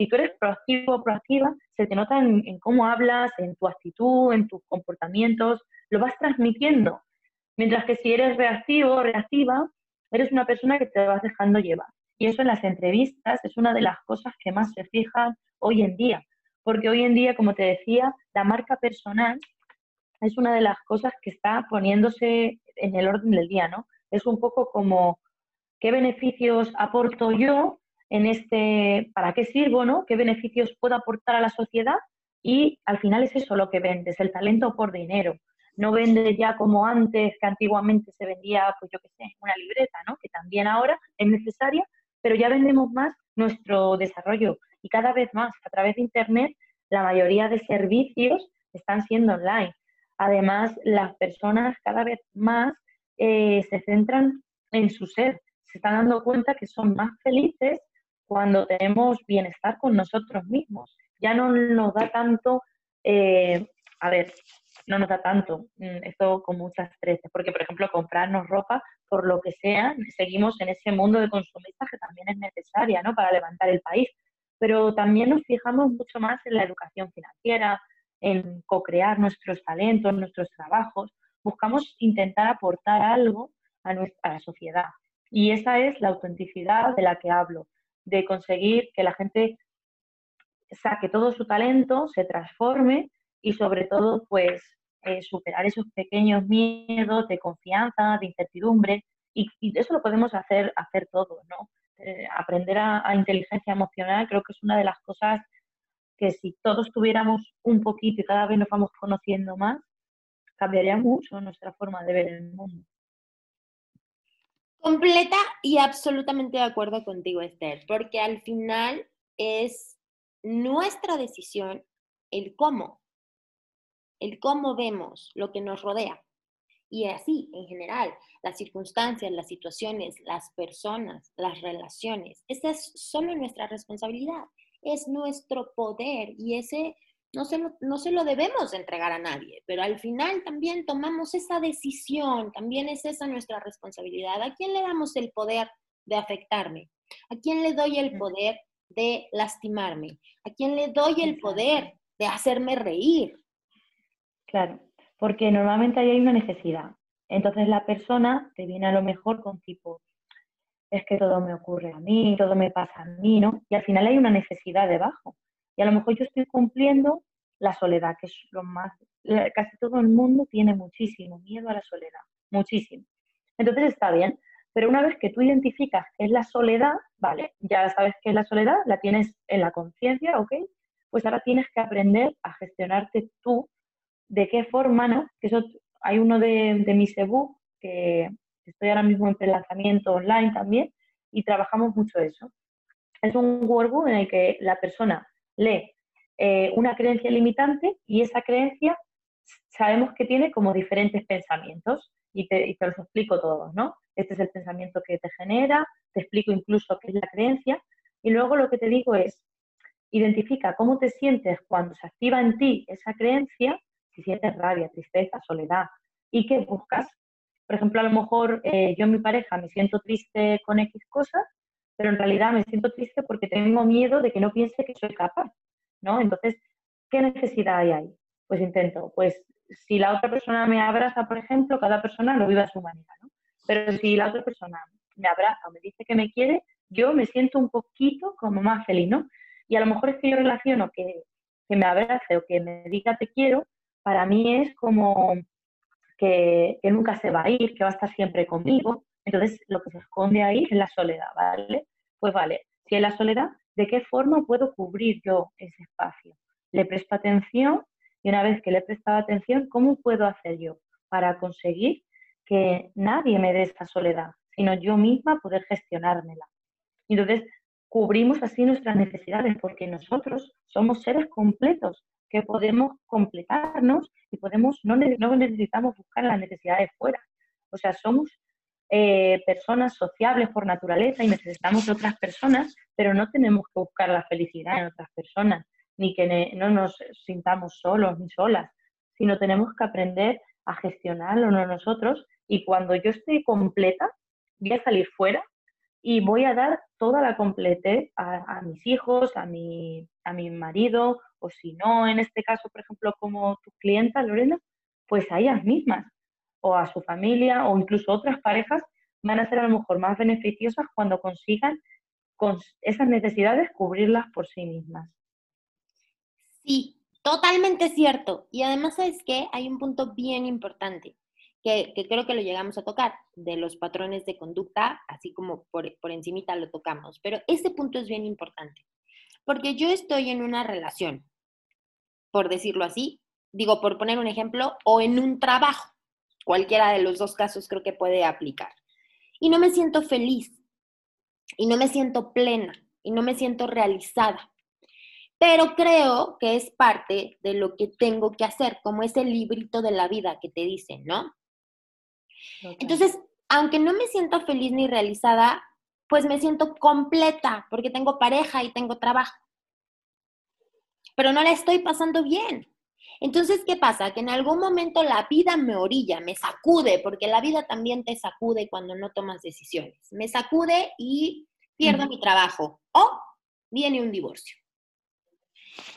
si tú eres proactivo o proactiva, se te nota en, cómo hablas, en tu actitud, en tus comportamientos, lo vas transmitiendo. Mientras que si eres reactivo o reactiva, eres una persona que te vas dejando llevar. Y eso en las entrevistas es una de las cosas que más se fijan hoy en día. Porque hoy en día, como te decía, la marca personal es una de las cosas que está poniéndose en el orden del día, ¿no? Es un poco como qué beneficios aporto yo en este, para qué sirvo, ¿no? ¿Qué beneficios puedo aportar a la sociedad? Y al final es eso lo que vendes, el talento por dinero. No vendes ya como antes, que antiguamente se vendía, pues yo qué sé, una libreta, ¿no? Que también ahora es necesaria, pero ya vendemos más nuestro desarrollo y cada vez más a través de Internet la mayoría de servicios están siendo online. Además, las personas cada vez más eh, se centran en su ser, se están dando cuenta que son más felices cuando tenemos bienestar con nosotros mismos. Ya no nos da tanto, eh, a ver, no nos da tanto mm, esto con muchas veces, porque por ejemplo comprarnos ropa, por lo que sea, seguimos en ese mundo de consumistas que también es necesaria ¿no? para levantar el país, pero también nos fijamos mucho más en la educación financiera, en co-crear nuestros talentos, nuestros trabajos, buscamos intentar aportar algo a, nuestra, la sociedad. Y esa es la autenticidad de la que hablo, de conseguir que la gente saque todo su talento, se transforme y sobre todo pues eh, superar esos pequeños miedos de confianza, de incertidumbre y, eso lo podemos hacer, hacer todos, ¿no? Eh, aprender a, inteligencia emocional creo que es una de las cosas que si todos tuviéramos un poquito y cada vez nos vamos conociendo más, cambiaría mucho nuestra forma de ver el mundo. Completa y absolutamente de acuerdo contigo, Esther, porque al final es nuestra decisión el cómo, el cómo vemos lo que nos rodea. Y así, en general, las circunstancias, las situaciones, las personas, las relaciones, esa es solo nuestra responsabilidad, es nuestro poder y ese no se, lo, no se lo debemos entregar a nadie, pero al final también tomamos esa decisión, también es esa nuestra responsabilidad. ¿A quién le damos el poder de afectarme? ¿A quién le doy el poder de lastimarme? ¿A quién le doy el poder de hacerme reír? Claro, porque normalmente ahí hay una necesidad. Entonces la persona te viene a lo mejor con tipo, es que todo me ocurre a mí, todo me pasa a mí, ¿no? Y al final hay una necesidad debajo. Y a lo mejor yo estoy cumpliendo la soledad, que es lo más, casi todo el mundo tiene muchísimo miedo a la soledad, muchísimo. Entonces está bien, pero una vez que tú identificas qué es la soledad, vale, ya sabes qué es la soledad, la tienes en la conciencia, ¿ok? Pues ahora tienes que aprender a gestionarte tú de qué forma, ¿no? Que eso, hay uno de, de mis que estoy ahora mismo en prelanzamiento online también y trabajamos mucho eso. Es un workbook en el que la persona lee eh, una creencia limitante y esa creencia sabemos que tiene como diferentes pensamientos y te, los explico todos, ¿no? Este es el pensamiento que te genera, te explico incluso qué es la creencia y luego lo que te digo es, identifica cómo te sientes cuando se activa en ti esa creencia, si sientes rabia, tristeza, soledad y qué buscas. Por ejemplo, a lo mejor eh, yo en mi pareja me siento triste con X cosas, pero en realidad me siento triste porque tengo miedo de que no piense que soy capaz, ¿no? Entonces, ¿qué necesidad hay ahí? Pues intento, pues si la otra persona me abraza, por ejemplo, cada persona lo vive a su manera, ¿no? Pero si la otra persona me abraza o me dice que me quiere, yo me siento un poquito como más feliz, ¿no? Y a lo mejor es que yo relaciono que, que me abrace o que me diga te quiero, para mí es como que, que, nunca se va a ir, que va a estar siempre conmigo. Entonces, lo que se esconde ahí es la soledad, ¿vale? Pues vale, si es la soledad, ¿de qué forma puedo cubrir yo ese espacio? Le presto atención y una vez que le he prestado atención, ¿cómo puedo hacer yo para conseguir que nadie me dé esa soledad, sino yo misma poder gestionármela? Entonces, cubrimos así nuestras necesidades porque nosotros somos seres completos que podemos completarnos y podemos no, no necesitamos buscar las necesidades fuera. O sea, somos eh, personas sociables por naturaleza y necesitamos otras personas, pero no tenemos que buscar la felicidad en otras personas, ni que no nos sintamos solos ni solas, sino tenemos que aprender a gestionarlo nosotros. Y cuando yo estoy completa, voy a salir fuera y voy a dar toda la completez a, mis hijos, a mi, a mi marido, o si no, en este caso, por ejemplo, como tu clienta, Lorena, pues a ellas mismas o a su familia o incluso otras parejas van a ser a lo mejor más beneficiosas cuando consigan con esas necesidades cubrirlas por sí mismas. Sí, totalmente cierto. Y además, ¿sabes qué? Hay un punto bien importante que, creo que lo llegamos a tocar, de los patrones de conducta, así como por, por encimita lo tocamos. Pero este punto es bien importante, porque yo estoy en una relación, por decirlo así, digo, por poner un ejemplo, o en un trabajo. Cualquiera de los dos casos creo que puede aplicar. Y no me siento feliz, y no me siento plena, y no me siento realizada. Pero creo que es parte de lo que tengo que hacer, como ese librito de la vida que te dicen, ¿no? Entonces, aunque no me siento feliz ni realizada, pues me siento completa porque tengo pareja y tengo trabajo. Pero no la estoy pasando bien. Entonces, ¿qué pasa? Que en algún momento la vida me orilla, me sacude, porque la vida también te sacude cuando no tomas decisiones. Me sacude y pierdo mi trabajo o viene un divorcio.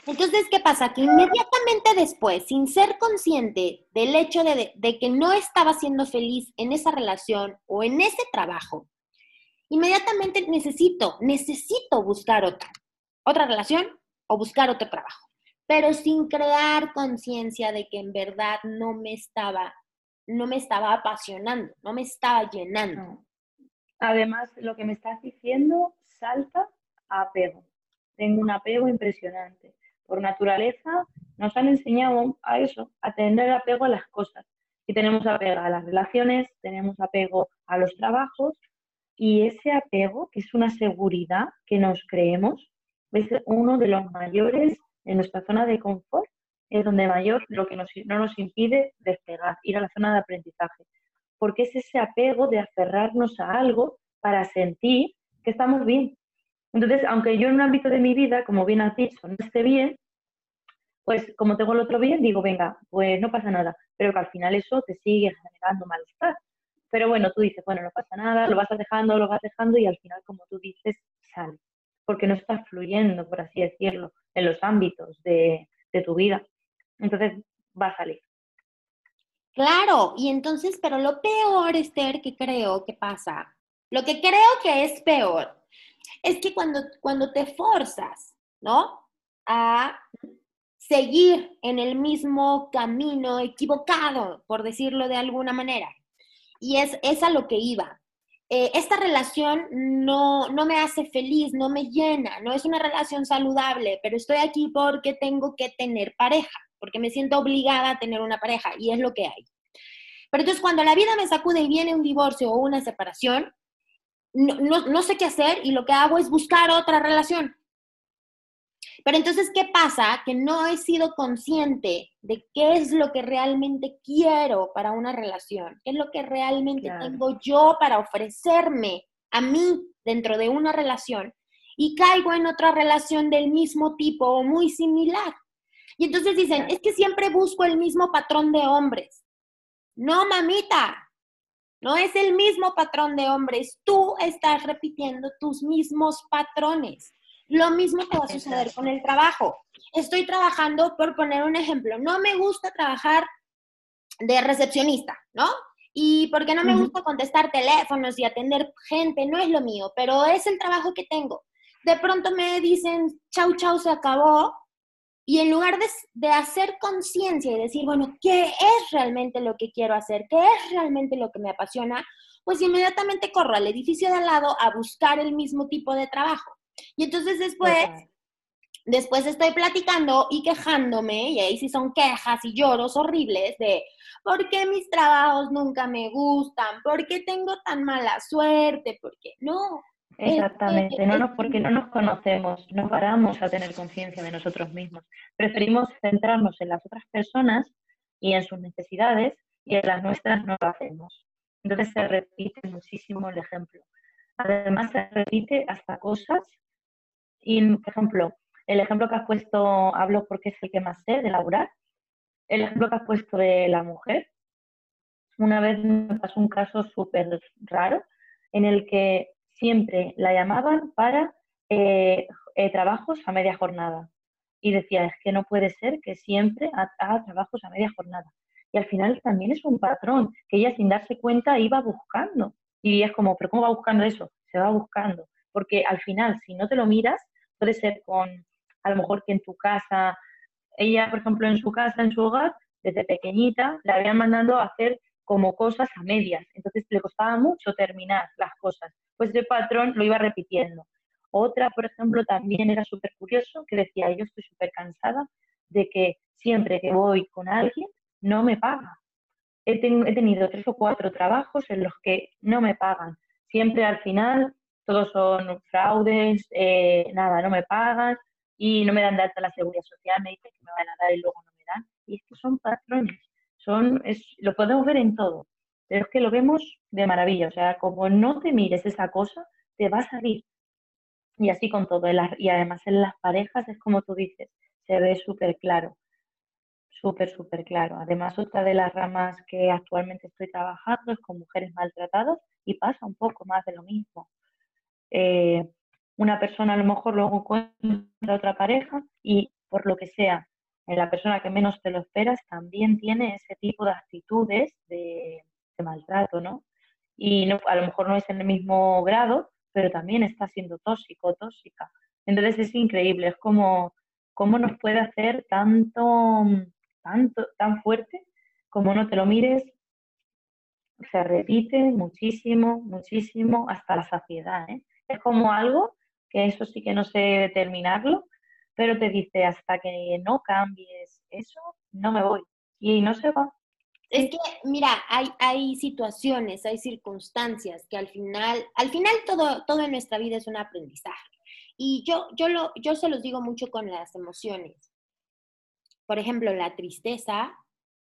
Entonces, ¿qué pasa? Que inmediatamente después, sin ser consciente del hecho de, que no estaba siendo feliz en esa relación o en ese trabajo, inmediatamente necesito, necesito buscar otra, otra relación o buscar otro trabajo, pero sin crear conciencia de que en verdad no me estaba, no me estaba apasionando, no me estaba llenando. Además, lo que me estás diciendo salta a apego. Tengo un apego impresionante por naturaleza nos han enseñado a eso, a tener apego a las cosas. Y tenemos apego a las relaciones, tenemos apego a los trabajos y ese apego, que es una seguridad que nos creemos, es uno de los mayores en nuestra zona de confort, es donde mayor lo que no nos impide despegar, ir a la zona de aprendizaje. Porque es ese apego de aferrarnos a algo para sentir que estamos bien. Entonces, aunque yo en un ámbito de mi vida, como bien has dicho, no esté bien, pues como tengo el otro bien, digo, venga, pues no pasa nada, pero que al final eso te sigue generando malestar. Pero bueno, tú dices, bueno, no pasa nada, lo vas dejando, lo vas dejando y al final, como tú dices, sale, porque no estás fluyendo, por así decirlo, en los ámbitos de, de tu vida. Entonces, va a salir. Claro, y entonces, pero lo peor, Esther, que creo que pasa, lo que creo que es peor, es que cuando, cuando te forzas, ¿no? A seguir en el mismo camino equivocado, por decirlo de alguna manera. Y es, es a lo que iba. Eh, esta relación no, no me hace feliz, no me llena, no es una relación saludable, pero estoy aquí porque tengo que tener pareja, porque me siento obligada a tener una pareja y es lo que hay. Pero entonces cuando la vida me sacude y viene un divorcio o una separación, no, no sé qué hacer y lo que hago es buscar otra relación pero entonces, ¿qué pasa? Que no he sido consciente de qué es lo que realmente quiero para una relación, qué es lo que realmente tengo yo para ofrecerme a mí dentro de una relación y caigo en otra relación del mismo tipo o muy similar. Y entonces dicen, es que siempre busco el mismo patrón de hombres. No, mamita, no es el mismo patrón de hombres. Tú estás repitiendo tus mismos patrones. Lo mismo te va a suceder con el trabajo. Estoy trabajando, por poner un ejemplo, no me gusta trabajar de recepcionista, ¿no? Y porque no me gusta contestar teléfonos y atender gente, no es lo mío, pero es el trabajo que tengo. De pronto me dicen, chau, chau, se acabó. Y en lugar de, de hacer conciencia y decir, bueno, ¿qué es realmente lo que quiero hacer? ¿Qué es realmente lo que me apasiona? Pues inmediatamente corro al edificio de al lado a buscar el mismo tipo de trabajo. Y entonces después, después estoy platicando y quejándome, y ahí sí son quejas y lloros horribles de por qué mis trabajos nunca me gustan, por qué tengo tan mala suerte, porque no. Exactamente, no nos, porque no nos conocemos, no paramos a tener conciencia de nosotros mismos. Preferimos centrarnos en las otras personas y en sus necesidades y en las nuestras no lo hacemos. Entonces se repite muchísimo el ejemplo. Además se repite hasta cosas y, por ejemplo, el ejemplo que has puesto, hablo porque es el que más sé de laburar, el ejemplo que has puesto de la mujer, una vez me pasó un caso súper raro en el que siempre la llamaban para eh, eh, trabajos a media jornada. Y decía, es que no puede ser que siempre haga trabajos a media jornada. Y al final también es un patrón que ella sin darse cuenta iba buscando. Y es como, ¿pero cómo va buscando eso? Se va buscando. Porque al final, si no te lo miras, puede ser con, a lo mejor que en tu casa, ella, por ejemplo, en su casa, en su hogar, desde pequeñita, la habían mandando a hacer como cosas a medias, entonces le costaba mucho terminar las cosas, pues ese patrón lo iba repitiendo. Otra, por ejemplo, también era súper curioso, que decía, yo estoy súper cansada de que siempre que voy con alguien no me paga. He, tenido tres o cuatro trabajos en los que no me pagan. Siempre al final todos son fraudes, eh, nada, no me pagan y no me dan de alta la seguridad social, me dicen que me van a dar y luego no me dan. Y estos son patrones, son, es, lo podemos ver en todo, pero es que lo vemos de maravilla, o sea, como no te mires esa cosa, te va a salir. Y así con todo, y además en las parejas es como tú dices, se ve súper claro, súper, súper claro. Además, otra de las ramas que actualmente estoy trabajando es con mujeres maltratadas y pasa un poco más de lo mismo. Eh, una persona a lo mejor luego encuentra otra pareja y por lo que sea, en la persona que menos te lo esperas también tiene ese tipo de actitudes de, maltrato, ¿no? Y no, a lo mejor no es en el mismo grado, pero también está siendo tóxico, tóxica. Entonces es increíble, es como cómo nos puede hacer tanto, tanto, tan fuerte como no te lo mires, se repite muchísimo, muchísimo hasta la saciedad. ¿eh? Es como algo que eso sí que no sé determinarlo, pero te dice hasta que no cambies eso, no me voy. Y no se va. Es que, mira, hay, hay situaciones, hay circunstancias que al final, al final todo, todo en nuestra vida es un aprendizaje. Y yo, yo, lo, yo se los digo mucho con las emociones. Por ejemplo, la tristeza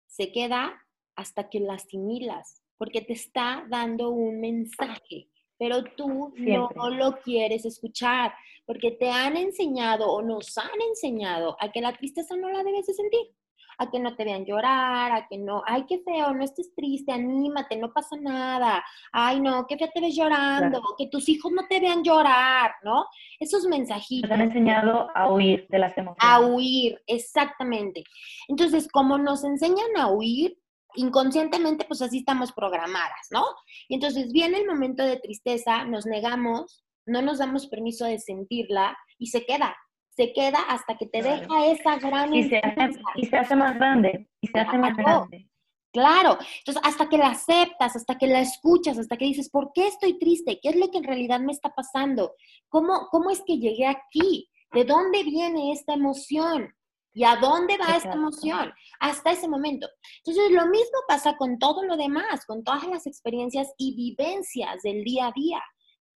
se queda hasta que la asimilas, porque te está dando un mensaje, pero tú no lo quieres escuchar, porque te han enseñado o nos han enseñado a que la tristeza no la debes de sentir a que no te vean llorar, a que no, ay, qué feo, no estés triste, anímate, no pasa nada, ay, no, qué feo te ves llorando, que tus hijos no te vean llorar, ¿no? Esos mensajitos. Nos han enseñado a huir de las emociones. A huir, exactamente. Entonces, como nos enseñan a huir, inconscientemente, pues así estamos programadas, ¿no? Y entonces viene el momento de tristeza, nos negamos, no nos damos permiso de sentirla y se queda se queda hasta que te deja esa gran y se, hace, y se hace más grande y se hace más grande Claro, entonces hasta que la aceptas, hasta que la escuchas, hasta que dices, ¿por qué estoy triste? ¿Qué es lo que en realidad me está pasando? ¿Cómo, cómo es que llegué aquí? ¿De dónde viene esta emoción? ¿Y a dónde va esta emoción? Hasta ese momento. Entonces, lo mismo pasa con todo lo demás, con todas las experiencias y vivencias del día a día.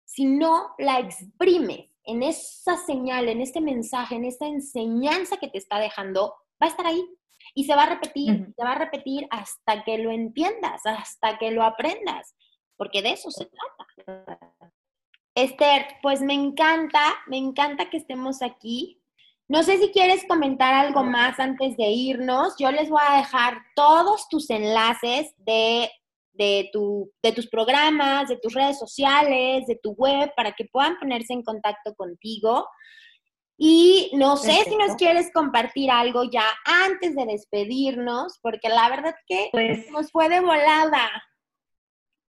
Si no la exprimes, en esa señal, en este mensaje, en esta enseñanza que te está dejando, va a estar ahí. Y se va a repetir, se va a repetir hasta que lo entiendas, hasta que lo aprendas, porque de eso se trata. Esther, pues me encanta, me encanta que estemos aquí. No sé si quieres comentar algo más antes de irnos. Yo les voy a dejar todos tus enlaces de de, tu, de tus programas, de tus redes sociales, de tu web, para que puedan ponerse en contacto contigo. Y no sé si nos quieres compartir algo ya antes de despedirnos, porque la verdad que pues, nos fue de volada.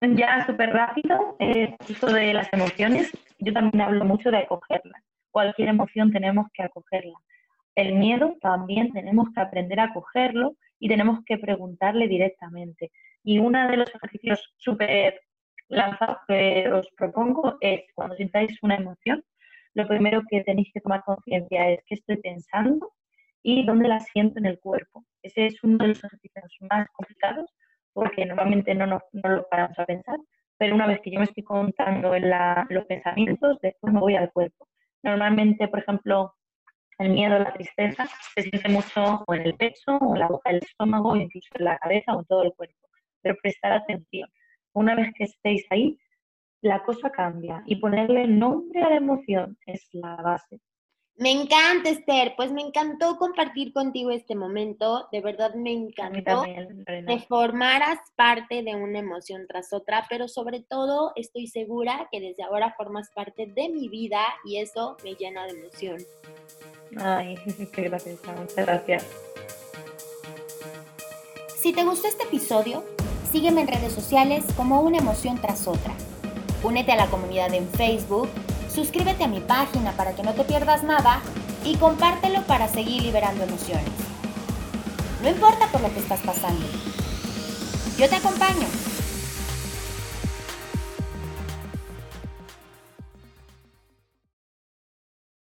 Ya súper rápido, eh, esto de las emociones, yo también hablo mucho de acogerla. Cualquier emoción tenemos que acogerla. El miedo también tenemos que aprender a acogerlo y tenemos que preguntarle directamente. Y uno de los ejercicios súper lanzados que os propongo es cuando sintáis una emoción, lo primero que tenéis que tomar conciencia es qué estoy pensando y dónde la siento en el cuerpo. Ese es uno de los ejercicios más complicados porque normalmente no, no lo paramos a pensar, pero una vez que yo me estoy contando los pensamientos, después me voy al cuerpo. Normalmente, por ejemplo, el miedo, la tristeza, se siente mucho o en el pecho, o en la boca, el estómago, incluso en la cabeza o en todo el cuerpo pero prestar atención. Una vez que estéis ahí, la cosa cambia y ponerle nombre a la emoción es la base. Me encanta, Esther. Pues me encantó compartir contigo este momento. De verdad me encantó que formaras parte de una emoción tras otra, pero sobre todo estoy segura que desde ahora formas parte de mi vida y eso me llena de emoción. Ay, qué gracias, muchas gracias. Si te gustó este episodio, Sígueme en redes sociales como una emoción tras otra. Únete a la comunidad en Facebook, suscríbete a mi página para que no te pierdas nada y compártelo para seguir liberando emociones. No importa por lo que estás pasando. Yo te acompaño